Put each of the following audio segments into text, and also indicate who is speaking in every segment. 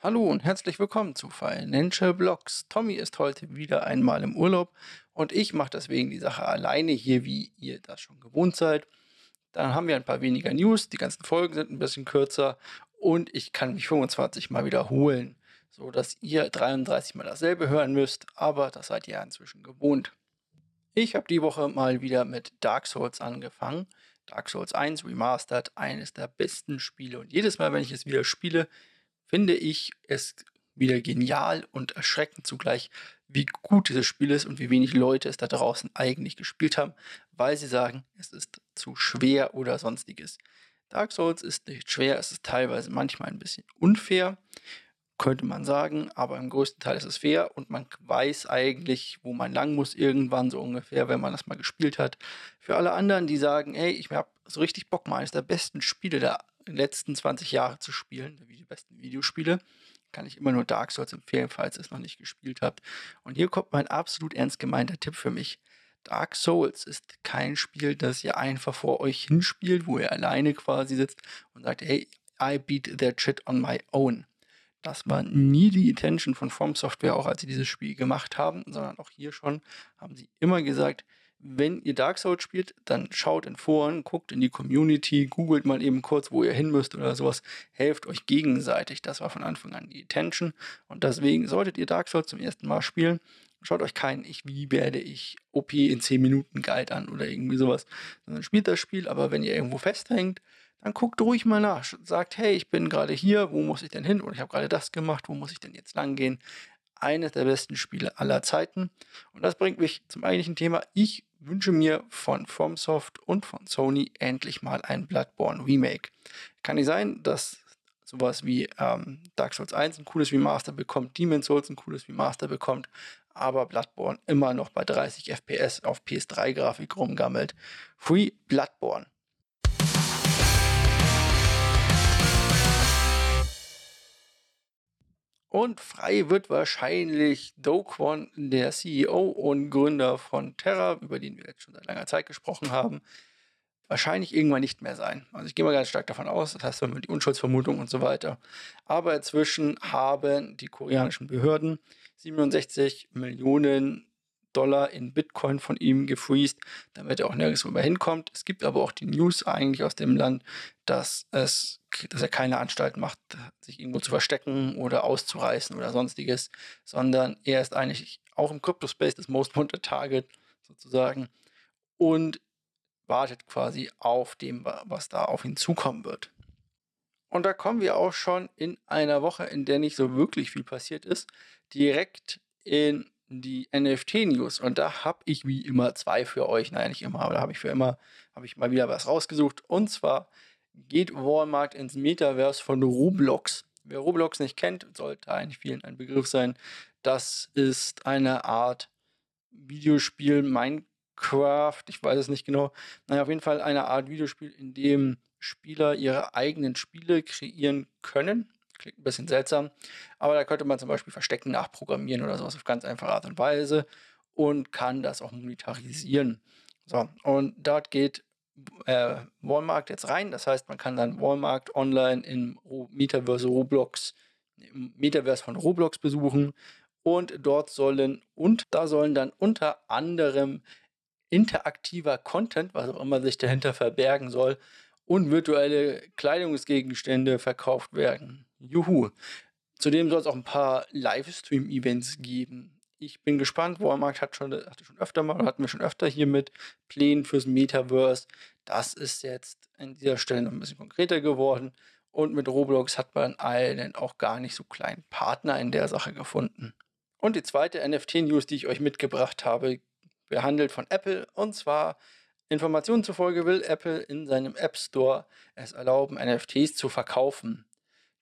Speaker 1: Hallo und herzlich willkommen zu Financial Blogs. Tommy ist heute wieder einmal im Urlaub und ich mache deswegen die Sache alleine hier, wie ihr das schon gewohnt seid. Dann haben wir ein paar weniger News, die ganzen Folgen sind ein bisschen kürzer und ich kann mich 25 mal wiederholen, so dass ihr 33 mal dasselbe hören müsst, aber das seid ihr ja inzwischen gewohnt. Ich habe die Woche mal wieder mit Dark Souls angefangen. Dark Souls 1 Remastered, eines der besten Spiele und jedes Mal, wenn ich es wieder spiele, finde ich es wieder genial und erschreckend zugleich, wie gut dieses Spiel ist und wie wenig Leute es da draußen eigentlich gespielt haben, weil sie sagen, es ist zu schwer oder sonstiges. Dark Souls ist nicht schwer, es ist teilweise manchmal ein bisschen unfair, könnte man sagen, aber im größten Teil ist es fair und man weiß eigentlich, wo man lang muss irgendwann so ungefähr, wenn man das mal gespielt hat. Für alle anderen, die sagen, hey, ich habe so richtig Bock, mal eines der besten Spiele der letzten 20 Jahre zu spielen, wie die besten Videospiele, kann ich immer nur Dark Souls empfehlen, falls ihr es noch nicht gespielt habt. Und hier kommt mein absolut ernst gemeinter Tipp für mich. Dark Souls ist kein Spiel, das ihr einfach vor euch hinspielt, wo ihr alleine quasi sitzt und sagt, hey, I beat that shit on my own. Das war nie die Intention von From Software, auch als sie dieses Spiel gemacht haben, sondern auch hier schon haben sie immer gesagt, wenn ihr Dark Souls spielt, dann schaut in Foren, guckt in die Community, googelt mal eben kurz, wo ihr hin müsst oder sowas. Helft euch gegenseitig. Das war von Anfang an die Intention. Und deswegen solltet ihr Dark Souls zum ersten Mal spielen, schaut euch keinen Ich, wie werde ich OP in 10 Minuten Guide an oder irgendwie sowas. Sondern spielt das Spiel, aber wenn ihr irgendwo festhängt, dann guckt ruhig mal nach. Sagt, hey, ich bin gerade hier, wo muss ich denn hin? Oder ich habe gerade das gemacht, wo muss ich denn jetzt lang gehen? Eines der besten Spiele aller Zeiten. Und das bringt mich zum eigentlichen Thema. Ich wünsche mir von FromSoft und von Sony endlich mal ein Bloodborne Remake. Kann nicht sein, dass sowas wie ähm, Dark Souls 1 ein cooles Remaster bekommt, Demon's Souls ein cooles Remaster bekommt, aber Bloodborne immer noch bei 30 FPS auf PS3-Grafik rumgammelt. Free Bloodborne. Und frei wird wahrscheinlich Do Kwon, der CEO und Gründer von Terra, über den wir jetzt schon seit langer Zeit gesprochen haben, wahrscheinlich irgendwann nicht mehr sein. Also ich gehe mal ganz stark davon aus, das heißt, wir die Unschuldsvermutung und so weiter. Aber inzwischen haben die koreanischen Behörden 67 Millionen Dollar in Bitcoin von ihm gefreezed, damit er auch nirgendwo mehr hinkommt. Es gibt aber auch die News eigentlich aus dem Land, dass es, dass er keine Anstalt macht, sich irgendwo zu verstecken oder auszureißen oder sonstiges, sondern er ist eigentlich auch im Crypto-Space das Most Wanted Target sozusagen und wartet quasi auf dem, was da auf ihn zukommen wird. Und da kommen wir auch schon in einer Woche, in der nicht so wirklich viel passiert ist, direkt in die NFT-News und da habe ich wie immer zwei für euch. Naja, nicht immer, aber da habe ich für immer, habe ich mal wieder was rausgesucht. Und zwar geht Walmart ins Metaverse von Roblox. Wer Roblox nicht kennt, sollte eigentlich vielen ein Begriff sein. Das ist eine Art Videospiel, Minecraft, ich weiß es nicht genau. Naja, auf jeden Fall eine Art Videospiel, in dem Spieler ihre eigenen Spiele kreieren können Klingt ein bisschen seltsam. Aber da könnte man zum Beispiel Verstecken nachprogrammieren oder sowas auf ganz einfache Art und Weise und kann das auch monetarisieren. So, und dort geht äh, Walmart jetzt rein. Das heißt, man kann dann Walmart online im Metaverse Roblox, im Metaverse von Roblox besuchen. Und dort sollen, und da sollen dann unter anderem interaktiver Content, was auch immer sich dahinter verbergen soll, und virtuelle Kleidungsgegenstände verkauft werden. Juhu. Zudem soll es auch ein paar Livestream-Events geben. Ich bin gespannt. Walmart hat schon, hatte schon öfter mal, hatten wir schon öfter hier mit Plänen fürs Metaverse. Das ist jetzt an dieser Stelle noch ein bisschen konkreter geworden. Und mit Roblox hat man einen auch gar nicht so kleinen Partner in der Sache gefunden. Und die zweite NFT-News, die ich euch mitgebracht habe, behandelt von Apple. Und zwar Informationen zufolge will Apple in seinem App Store es erlauben, NFTs zu verkaufen.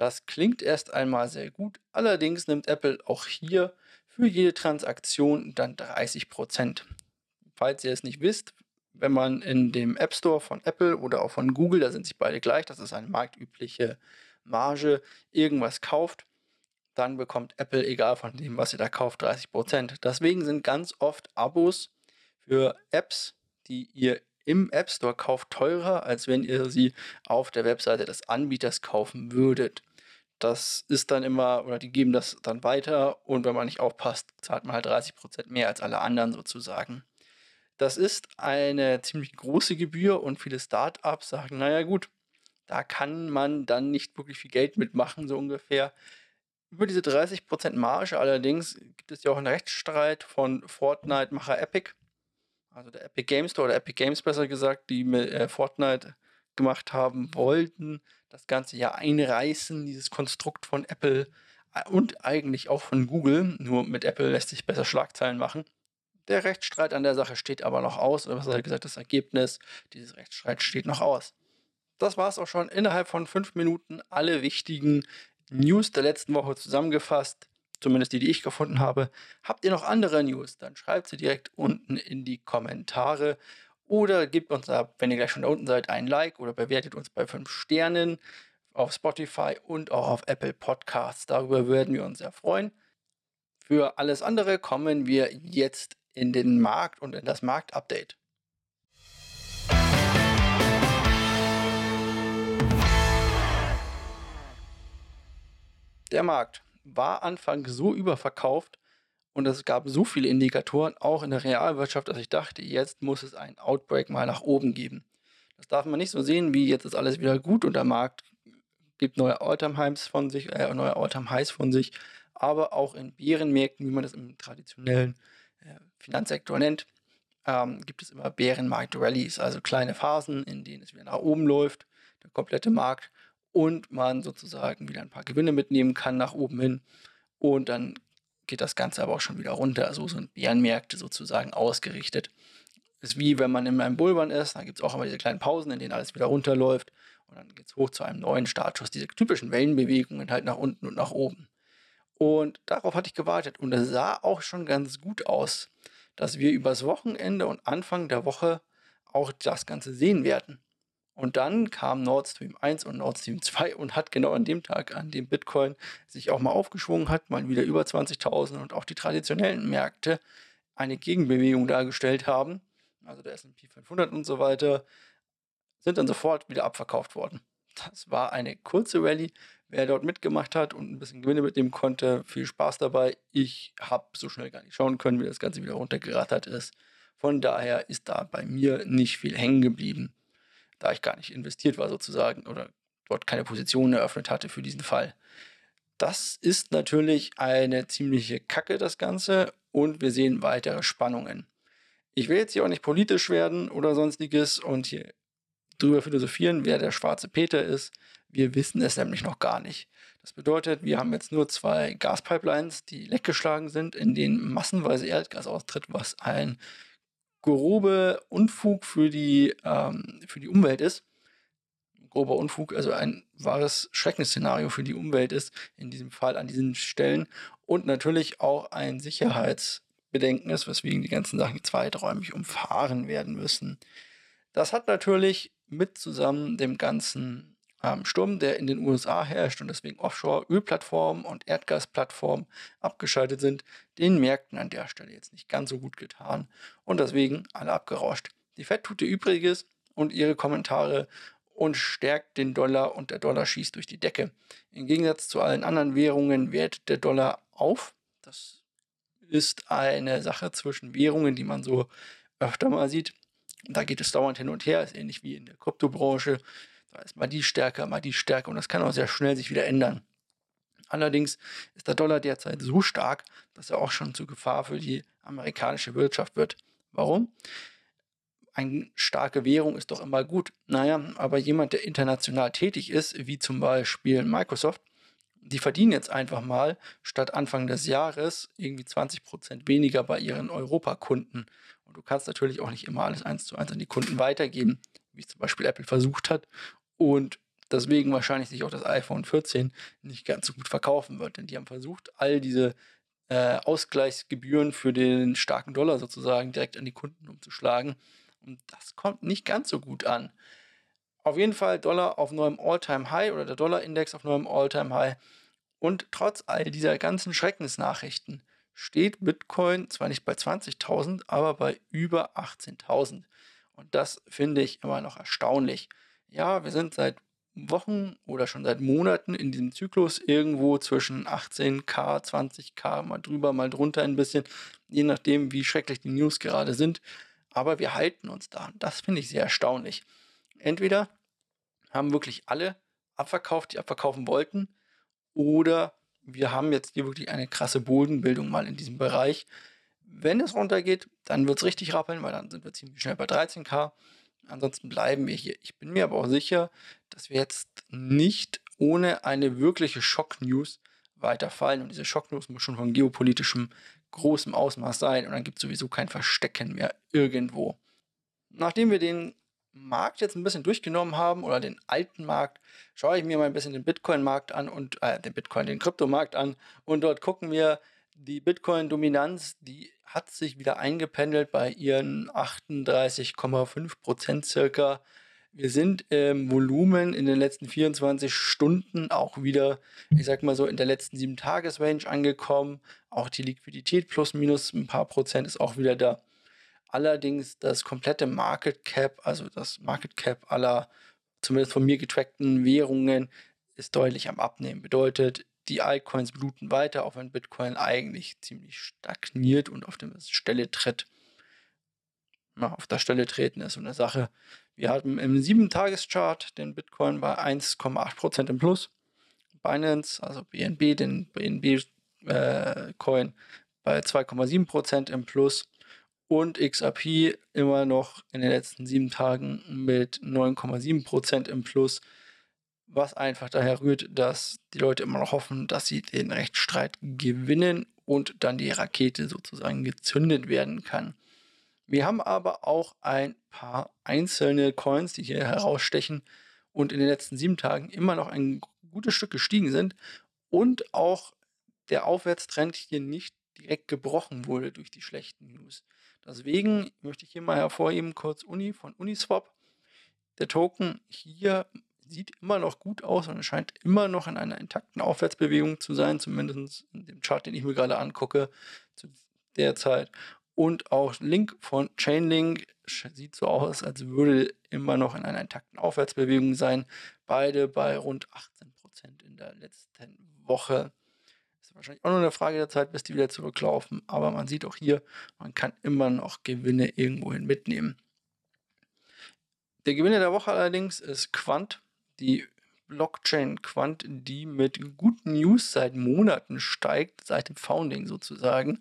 Speaker 1: Das klingt erst einmal sehr gut, allerdings nimmt Apple auch hier für jede Transaktion dann 30%. Falls ihr es nicht wisst, wenn man in dem App Store von Apple oder auch von Google, da sind sich beide gleich, das ist eine marktübliche Marge, irgendwas kauft, dann bekommt Apple, egal von dem, was ihr da kauft, 30%. Deswegen sind ganz oft Abos für Apps, die ihr im App Store kauft, teurer, als wenn ihr sie auf der Webseite des Anbieters kaufen würdet. Das ist dann immer, oder die geben das dann weiter und wenn man nicht aufpasst, zahlt man halt 30% mehr als alle anderen sozusagen. Das ist eine ziemlich große Gebühr und viele Startups sagen, naja gut, da kann man dann nicht wirklich viel Geld mitmachen, so ungefähr. Über diese 30% Marge allerdings gibt es ja auch einen Rechtsstreit von Fortnite-Macher Epic, also der Epic Games Store oder Epic Games besser gesagt, die mit äh, Fortnite gemacht haben, wollten das Ganze ja einreißen, dieses Konstrukt von Apple äh, und eigentlich auch von Google. Nur mit Apple lässt sich besser Schlagzeilen machen. Der Rechtsstreit an der Sache steht aber noch aus, oder besser gesagt, das Ergebnis dieses Rechtsstreits steht noch aus. Das war es auch schon innerhalb von fünf Minuten. Alle wichtigen News der letzten Woche zusammengefasst, zumindest die, die ich gefunden habe. Habt ihr noch andere News? Dann schreibt sie direkt unten in die Kommentare oder gebt uns ab, wenn ihr gleich schon da unten seid, ein Like oder bewertet uns bei 5 Sternen auf Spotify und auch auf Apple Podcasts. Darüber würden wir uns sehr freuen. Für alles andere kommen wir jetzt in den Markt und in das Marktupdate. Der Markt war anfangs so überverkauft, und es gab so viele Indikatoren, auch in der Realwirtschaft, dass ich dachte, jetzt muss es einen Outbreak mal nach oben geben. Das darf man nicht so sehen, wie jetzt ist alles wieder gut und der Markt gibt neue Alltime-Highs von sich, äh, neue Alltime-Highs von sich, aber auch in Bärenmärkten, wie man das im traditionellen äh, Finanzsektor nennt, ähm, gibt es immer Bärenmarkt-Rallies, also kleine Phasen, in denen es wieder nach oben läuft, der komplette Markt, und man sozusagen wieder ein paar Gewinne mitnehmen kann nach oben hin. Und dann geht das Ganze aber auch schon wieder runter. Also sind Bärenmärkte sozusagen ausgerichtet. Ist wie wenn man in einem Bullrun ist, da gibt es auch immer diese kleinen Pausen, in denen alles wieder runterläuft und dann geht es hoch zu einem neuen Startschuss. Diese typischen Wellenbewegungen halt nach unten und nach oben. Und darauf hatte ich gewartet und es sah auch schon ganz gut aus, dass wir übers Wochenende und Anfang der Woche auch das Ganze sehen werden. Und dann kam Nord Stream 1 und Nord Stream 2 und hat genau an dem Tag, an dem Bitcoin sich auch mal aufgeschwungen hat, mal wieder über 20.000 und auch die traditionellen Märkte eine Gegenbewegung dargestellt haben, also der S&P 500 und so weiter, sind dann sofort wieder abverkauft worden. Das war eine kurze Rallye. Wer dort mitgemacht hat und ein bisschen Gewinne mitnehmen konnte, viel Spaß dabei. Ich habe so schnell gar nicht schauen können, wie das Ganze wieder runtergerattert ist. Von daher ist da bei mir nicht viel hängen geblieben da ich gar nicht investiert war sozusagen oder dort keine Position eröffnet hatte für diesen Fall. Das ist natürlich eine ziemliche Kacke, das Ganze, und wir sehen weitere Spannungen. Ich will jetzt hier auch nicht politisch werden oder sonstiges und hier drüber philosophieren, wer der schwarze Peter ist. Wir wissen es nämlich noch gar nicht. Das bedeutet, wir haben jetzt nur zwei Gaspipelines, die leckgeschlagen sind, in denen massenweise Erdgas austritt, was ein grobe Unfug für die, ähm, für die Umwelt ist. Grober Unfug, also ein wahres Schreckensszenario für die Umwelt ist, in diesem Fall an diesen Stellen. Und natürlich auch ein Sicherheitsbedenken ist, weswegen die ganzen Sachen zweiträumig umfahren werden müssen. Das hat natürlich mit zusammen dem ganzen ähm, Sturm, der in den USA herrscht und deswegen Offshore-Ölplattformen und Erdgasplattformen abgeschaltet sind, den Märkten an der Stelle jetzt nicht ganz so gut getan und deswegen alle abgerauscht. Die Fed tut ihr Übriges und ihre Kommentare und stärkt den Dollar und der Dollar schießt durch die Decke. Im Gegensatz zu allen anderen Währungen wertet der Dollar auf. Das ist eine Sache zwischen Währungen, die man so öfter mal sieht. Da geht es dauernd hin und her, ist ähnlich wie in der Kryptobranche. Da ist mal die stärker, mal die stärker und das kann auch sehr schnell sich wieder ändern. Allerdings ist der Dollar derzeit so stark, dass er auch schon zu Gefahr für die amerikanische Wirtschaft wird. Warum? Eine starke Währung ist doch immer gut. Naja, aber jemand, der international tätig ist, wie zum Beispiel Microsoft, die verdienen jetzt einfach mal statt Anfang des Jahres irgendwie 20% weniger bei ihren Europakunden. Und du kannst natürlich auch nicht immer alles eins zu eins an die Kunden weitergeben, wie es zum Beispiel Apple versucht hat und deswegen wahrscheinlich sich auch das iPhone 14 nicht ganz so gut verkaufen wird. Denn die haben versucht, all diese äh, Ausgleichsgebühren für den starken Dollar sozusagen direkt an die Kunden umzuschlagen. Und das kommt nicht ganz so gut an. Auf jeden Fall Dollar auf neuem All-Time-High oder der Dollar-Index auf neuem All-Time-High. Und trotz all dieser ganzen Schreckensnachrichten steht Bitcoin zwar nicht bei 20.000, aber bei über 18.000. Und das finde ich immer noch erstaunlich ja, wir sind seit Wochen oder schon seit Monaten in diesem Zyklus irgendwo zwischen 18k, 20k, mal drüber, mal drunter ein bisschen, je nachdem, wie schrecklich die News gerade sind. Aber wir halten uns da. Das finde ich sehr erstaunlich. Entweder haben wirklich alle abverkauft, die abverkaufen wollten, oder wir haben jetzt hier wirklich eine krasse Bodenbildung mal in diesem Bereich. Wenn es runtergeht, dann wird es richtig rappeln, weil dann sind wir ziemlich schnell bei 13k. Ansonsten bleiben wir hier. Ich bin mir aber auch sicher, dass wir jetzt nicht ohne eine wirkliche Schock-News weiterfallen. Und diese Schock-News muss schon von geopolitischem großem Ausmaß sein. Und dann gibt es sowieso kein Verstecken mehr irgendwo. Nachdem wir den Markt jetzt ein bisschen durchgenommen haben oder den alten Markt, schaue ich mir mal ein bisschen den Bitcoin-Markt an und äh, den Bitcoin, den Kryptomarkt an und dort gucken wir die Bitcoin-Dominanz, die hat sich wieder eingependelt bei ihren 38,5 Prozent circa. Wir sind im Volumen in den letzten 24 Stunden auch wieder, ich sag mal so, in der letzten 7-Tages-Range angekommen. Auch die Liquidität plus minus ein paar Prozent ist auch wieder da. Allerdings das komplette Market Cap, also das Market Cap aller zumindest von mir getrackten Währungen, ist deutlich am Abnehmen. Bedeutet, die Altcoins bluten weiter, auch wenn Bitcoin eigentlich ziemlich stagniert und auf der Stelle tritt. Na, auf der Stelle treten ist so eine Sache. Wir hatten im 7-Tages-Chart den Bitcoin bei 1,8% im Plus. Binance, also BNB, den BNB-Coin äh, bei 2,7% im Plus und XRP immer noch in den letzten sieben Tagen mit 9,7% im Plus, was einfach daher rührt, dass die Leute immer noch hoffen, dass sie den Rechtsstreit gewinnen und dann die Rakete sozusagen gezündet werden kann. Wir haben aber auch ein paar einzelne Coins, die hier herausstechen und in den letzten sieben Tagen immer noch ein gutes Stück gestiegen sind und auch der Aufwärtstrend hier nicht direkt gebrochen wurde durch die schlechten News. Deswegen möchte ich hier mal hervorheben, kurz Uni von Uniswap. Der Token hier sieht immer noch gut aus und scheint immer noch in einer intakten Aufwärtsbewegung zu sein, zumindest in dem Chart, den ich mir gerade angucke, zu der Zeit. Und auch Link von Chainlink sieht so aus, als würde immer noch in einer intakten Aufwärtsbewegung sein. Beide bei rund 18% in der letzten Woche wahrscheinlich auch nur eine Frage der Zeit, bis die wieder zurücklaufen. Aber man sieht auch hier, man kann immer noch Gewinne irgendwohin mitnehmen. Der Gewinner der Woche allerdings ist Quant, die Blockchain Quant, die mit guten News seit Monaten steigt, seit dem Founding sozusagen.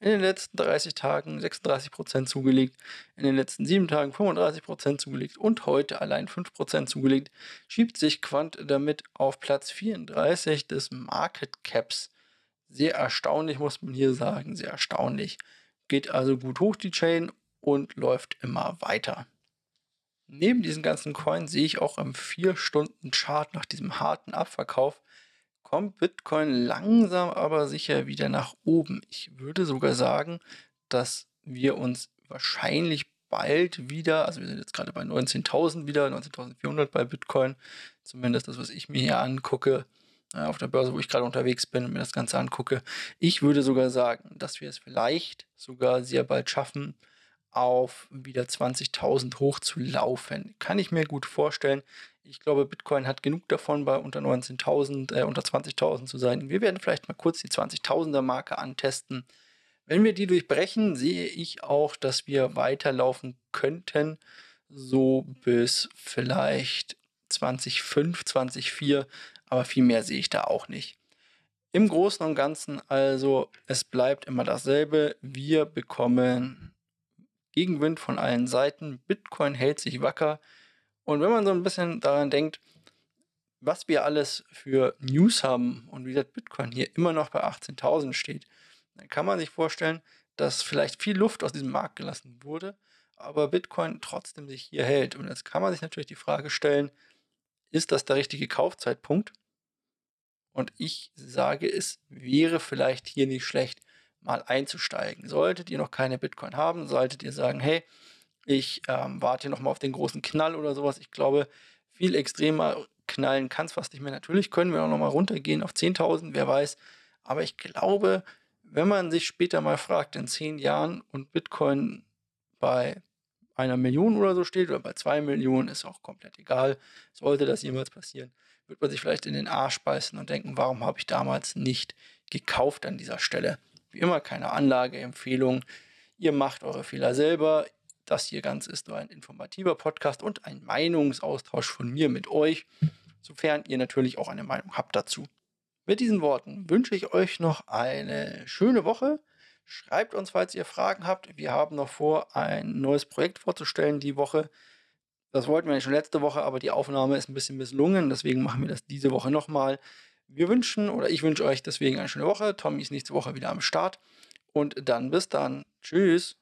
Speaker 1: In den letzten 30 Tagen 36% zugelegt, in den letzten 7 Tagen 35% zugelegt und heute allein 5% zugelegt, schiebt sich Quant damit auf Platz 34 des Market Caps sehr erstaunlich, muss man hier sagen, sehr erstaunlich. Geht also gut hoch die Chain und läuft immer weiter. Neben diesen ganzen Coins sehe ich auch im 4-Stunden-Chart nach diesem harten Abverkauf kommt Bitcoin langsam aber sicher wieder nach oben. Ich würde sogar sagen, dass wir uns wahrscheinlich bald wieder, also wir sind jetzt gerade bei 19.000 wieder, 19.400 bei Bitcoin, zumindest das, was ich mir hier angucke, äh, auf der Börse, wo ich gerade unterwegs bin und mir das Ganze angucke. Ich würde sogar sagen, dass wir es vielleicht sogar sehr bald schaffen, auf wieder 20.000 hochzulaufen. Kann ich mir gut vorstellen. Ich glaube, Bitcoin hat genug davon, bei unter 19.000, äh, unter 20.000 zu sein. Wir werden vielleicht mal kurz die 20.000er Marke antesten. Wenn wir die durchbrechen, sehe ich auch, dass wir weiterlaufen könnten, so bis vielleicht 2005, 2004 aber viel mehr sehe ich da auch nicht. Im Großen und Ganzen also, es bleibt immer dasselbe. Wir bekommen Gegenwind von allen Seiten. Bitcoin hält sich wacker. Und wenn man so ein bisschen daran denkt, was wir alles für News haben und wie das Bitcoin hier immer noch bei 18.000 steht, dann kann man sich vorstellen, dass vielleicht viel Luft aus diesem Markt gelassen wurde, aber Bitcoin trotzdem sich hier hält. Und jetzt kann man sich natürlich die Frage stellen, ist das der richtige Kaufzeitpunkt? Und ich sage, es wäre vielleicht hier nicht schlecht, mal einzusteigen. Solltet ihr noch keine Bitcoin haben, solltet ihr sagen, hey, ich ähm, warte noch mal auf den großen Knall oder sowas. Ich glaube, viel extremer knallen kann es fast nicht mehr. Natürlich können wir auch noch mal runtergehen auf 10.000, wer weiß. Aber ich glaube, wenn man sich später mal fragt, in zehn Jahren und Bitcoin bei einer Million oder so steht oder bei zwei Millionen, ist auch komplett egal. Sollte das jemals passieren, wird man sich vielleicht in den Arsch beißen und denken, warum habe ich damals nicht gekauft an dieser Stelle. Wie immer keine Anlageempfehlung. Ihr macht eure Fehler selber. Das hier ganz ist nur ein informativer Podcast und ein Meinungsaustausch von mir mit euch, sofern ihr natürlich auch eine Meinung habt dazu. Mit diesen Worten wünsche ich euch noch eine schöne Woche. Schreibt uns, falls ihr Fragen habt. Wir haben noch vor, ein neues Projekt vorzustellen die Woche. Das wollten wir schon letzte Woche, aber die Aufnahme ist ein bisschen misslungen. Deswegen machen wir das diese Woche nochmal. Wir wünschen oder ich wünsche euch deswegen eine schöne Woche. Tommy ist nächste Woche wieder am Start. Und dann bis dann. Tschüss.